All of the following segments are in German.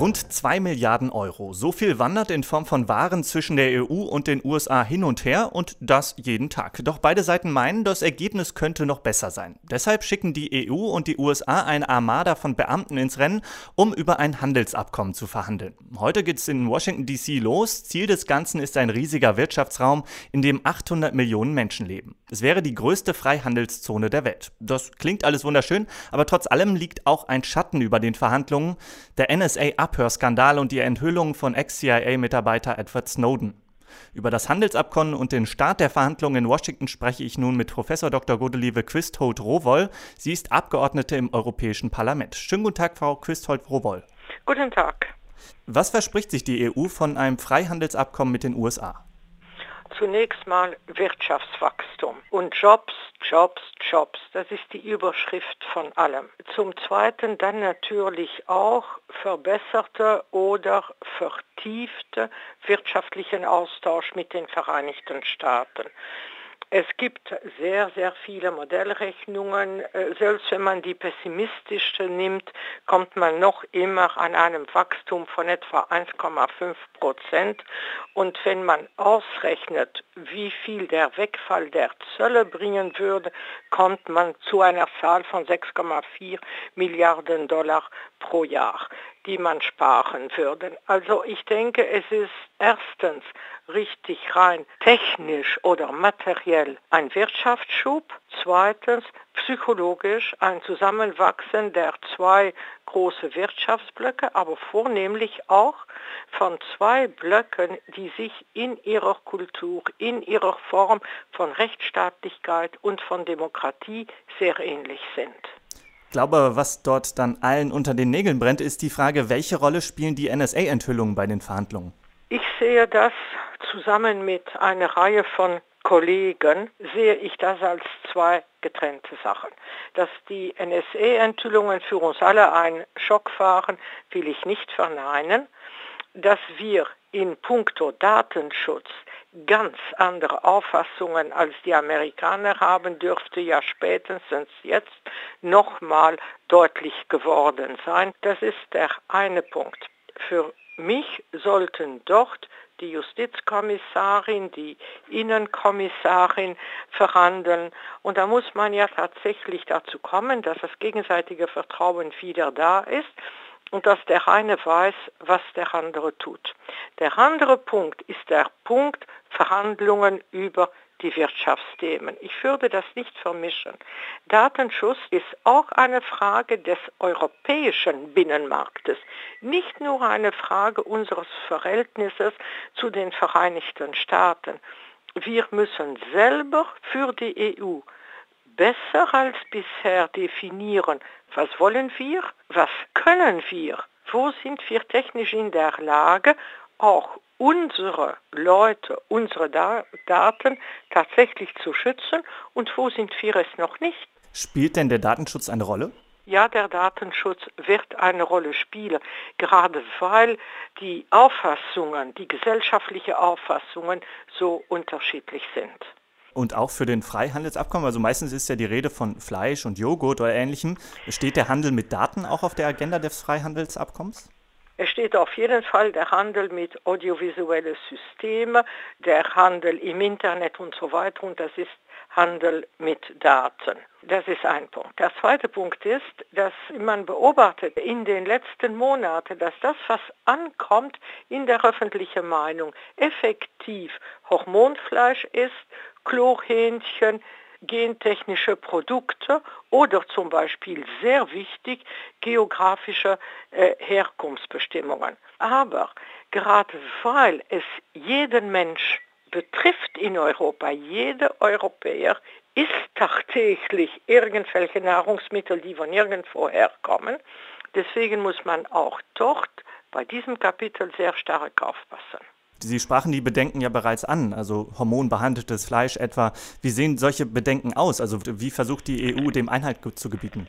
Rund 2 Milliarden Euro. So viel wandert in Form von Waren zwischen der EU und den USA hin und her und das jeden Tag. Doch beide Seiten meinen, das Ergebnis könnte noch besser sein. Deshalb schicken die EU und die USA eine Armada von Beamten ins Rennen, um über ein Handelsabkommen zu verhandeln. Heute geht es in Washington DC los. Ziel des Ganzen ist ein riesiger Wirtschaftsraum, in dem 800 Millionen Menschen leben. Es wäre die größte Freihandelszone der Welt. Das klingt alles wunderschön, aber trotz allem liegt auch ein Schatten über den Verhandlungen. Der NSA Abhörskandal und die Enthüllung von Ex-CIA-Mitarbeiter Edward Snowden. Über das Handelsabkommen und den Start der Verhandlungen in Washington spreche ich nun mit Professor Dr. Godelieve Quistholt-Rowoll. Sie ist Abgeordnete im Europäischen Parlament. Schönen guten Tag, Frau Quistholt-Rowoll. Guten Tag. Was verspricht sich die EU von einem Freihandelsabkommen mit den USA? Zunächst mal Wirtschaftswachstum und Jobs, Jobs, Jobs. Das ist die Überschrift von allem. Zum Zweiten dann natürlich auch verbesserte oder vertiefte wirtschaftlichen Austausch mit den Vereinigten Staaten. Es gibt sehr, sehr viele Modellrechnungen. Äh, selbst wenn man die pessimistische nimmt, kommt man noch immer an einem Wachstum von etwa 1,5 Prozent. Und wenn man ausrechnet, wie viel der Wegfall der Zölle bringen würde, kommt man zu einer Zahl von 6,4 Milliarden Dollar pro Jahr die man sparen würde. Also ich denke, es ist erstens richtig rein technisch oder materiell ein Wirtschaftsschub, zweitens psychologisch ein Zusammenwachsen der zwei große Wirtschaftsblöcke, aber vornehmlich auch von zwei Blöcken, die sich in ihrer Kultur, in ihrer Form von Rechtsstaatlichkeit und von Demokratie sehr ähnlich sind. Ich glaube, was dort dann allen unter den Nägeln brennt, ist die Frage, welche Rolle spielen die NSA-Enthüllungen bei den Verhandlungen? Ich sehe das zusammen mit einer Reihe von Kollegen, sehe ich das als zwei getrennte Sachen. Dass die NSA-Enthüllungen für uns alle ein Schock waren, will ich nicht verneinen. Dass wir in puncto Datenschutz ganz andere Auffassungen als die Amerikaner haben, dürfte ja spätestens jetzt nochmal deutlich geworden sein. Das ist der eine Punkt. Für mich sollten dort die Justizkommissarin, die Innenkommissarin verhandeln. Und da muss man ja tatsächlich dazu kommen, dass das gegenseitige Vertrauen wieder da ist und dass der eine weiß, was der andere tut. Der andere Punkt ist der Punkt Verhandlungen über die Wirtschaftsthemen. Ich würde das nicht vermischen. Datenschutz ist auch eine Frage des europäischen Binnenmarktes, nicht nur eine Frage unseres Verhältnisses zu den Vereinigten Staaten. Wir müssen selber für die EU besser als bisher definieren, was wollen wir, was können wir, wo sind wir technisch in der Lage, auch unsere Leute, unsere Daten tatsächlich zu schützen und wo sind wir es noch nicht. Spielt denn der Datenschutz eine Rolle? Ja, der Datenschutz wird eine Rolle spielen, gerade weil die Auffassungen, die gesellschaftlichen Auffassungen so unterschiedlich sind. Und auch für den Freihandelsabkommen, also meistens ist ja die Rede von Fleisch und Joghurt oder ähnlichem. Steht der Handel mit Daten auch auf der Agenda des Freihandelsabkommens? Es steht auf jeden Fall der Handel mit audiovisuellen Systemen, der Handel im Internet und so weiter und das ist Handel mit Daten. Das ist ein Punkt. Der zweite Punkt ist, dass man beobachtet in den letzten Monaten, dass das, was ankommt in der öffentlichen Meinung, effektiv Hormonfleisch ist, Chlorhähnchen, gentechnische Produkte oder zum Beispiel sehr wichtig geografische äh, Herkunftsbestimmungen. Aber gerade weil es jeden Mensch betrifft in Europa, jeder Europäer isst tagtäglich irgendwelche Nahrungsmittel, die von nirgendwo herkommen. Deswegen muss man auch dort bei diesem Kapitel sehr stark aufpassen. Sie sprachen die Bedenken ja bereits an, also hormonbehandeltes Fleisch etwa. Wie sehen solche Bedenken aus? Also wie versucht die EU dem Einhalt zu gebieten?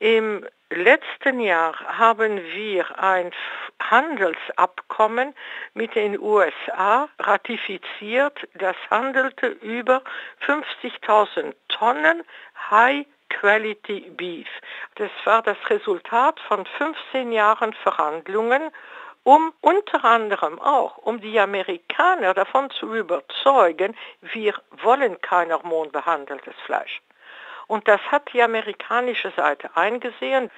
Im letzten Jahr haben wir ein Handelsabkommen mit den USA ratifiziert. Das handelte über 50.000 Tonnen High Quality Beef. Das war das Resultat von 15 Jahren Verhandlungen um unter anderem auch, um die Amerikaner davon zu überzeugen, wir wollen kein hormonbehandeltes Fleisch. Und das hat die amerikanische Seite eingesehen.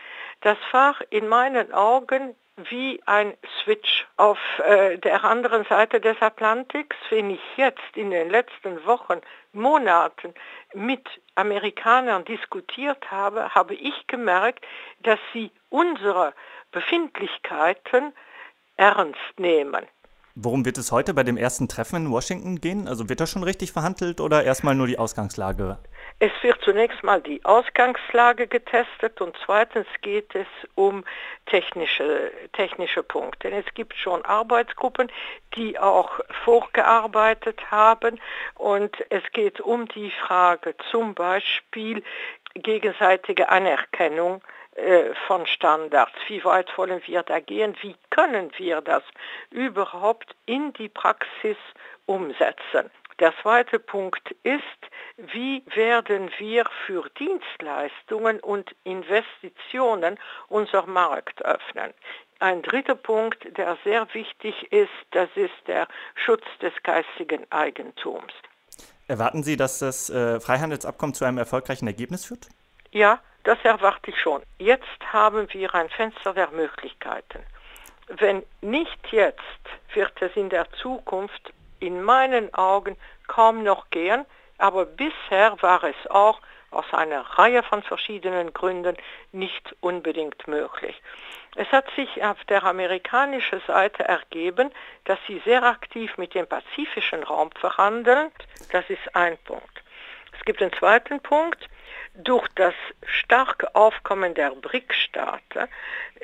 Das war in meinen Augen wie ein Switch auf äh, der anderen Seite des Atlantiks. Wenn ich jetzt in den letzten Wochen, Monaten mit Amerikanern diskutiert habe, habe ich gemerkt, dass sie unsere Befindlichkeiten ernst nehmen. Worum wird es heute bei dem ersten Treffen in Washington gehen? Also wird das schon richtig verhandelt oder erstmal nur die Ausgangslage? Es wird zunächst mal die Ausgangslage getestet und zweitens geht es um technische, technische Punkte. Es gibt schon Arbeitsgruppen, die auch vorgearbeitet haben und es geht um die Frage zum Beispiel gegenseitige Anerkennung äh, von Standards. Wie weit wollen wir da gehen? Wie können wir das überhaupt in die Praxis umsetzen? Der zweite Punkt ist, wie werden wir für Dienstleistungen und Investitionen unser Markt öffnen? Ein dritter Punkt, der sehr wichtig ist, das ist der Schutz des geistigen Eigentums. Erwarten Sie, dass das äh, Freihandelsabkommen zu einem erfolgreichen Ergebnis führt? Ja, das erwarte ich schon. Jetzt haben wir ein Fenster der Möglichkeiten. Wenn nicht jetzt, wird es in der Zukunft in meinen Augen kaum noch gehen, aber bisher war es auch aus einer Reihe von verschiedenen Gründen nicht unbedingt möglich. Es hat sich auf der amerikanischen Seite ergeben, dass sie sehr aktiv mit dem pazifischen Raum verhandeln. Das ist ein Punkt. Es gibt einen zweiten Punkt. Durch das starke Aufkommen der BRIC-Staaten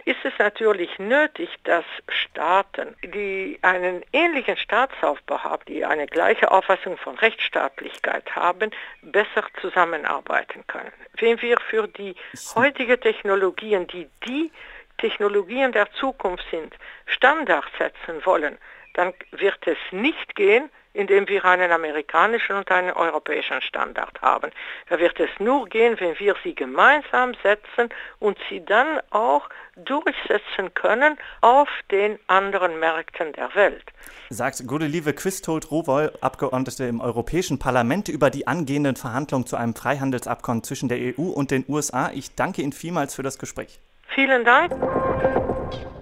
ist es natürlich nötig, dass Staaten, die einen ähnlichen Staatsaufbau haben, die eine gleiche Auffassung von Rechtsstaatlichkeit haben, besser zusammenarbeiten können. Wenn wir für die heutigen Technologien, die die Technologien der Zukunft sind, Standards setzen wollen, dann wird es nicht gehen, indem wir einen amerikanischen und einen europäischen Standard haben. Da wird es nur gehen, wenn wir sie gemeinsam setzen und sie dann auch durchsetzen können auf den anderen Märkten der Welt. Sagt Godelieve Quistholt Rowoll, Abgeordnete im Europäischen Parlament, über die angehenden Verhandlungen zu einem Freihandelsabkommen zwischen der EU und den USA. Ich danke Ihnen vielmals für das Gespräch. Vielen Dank.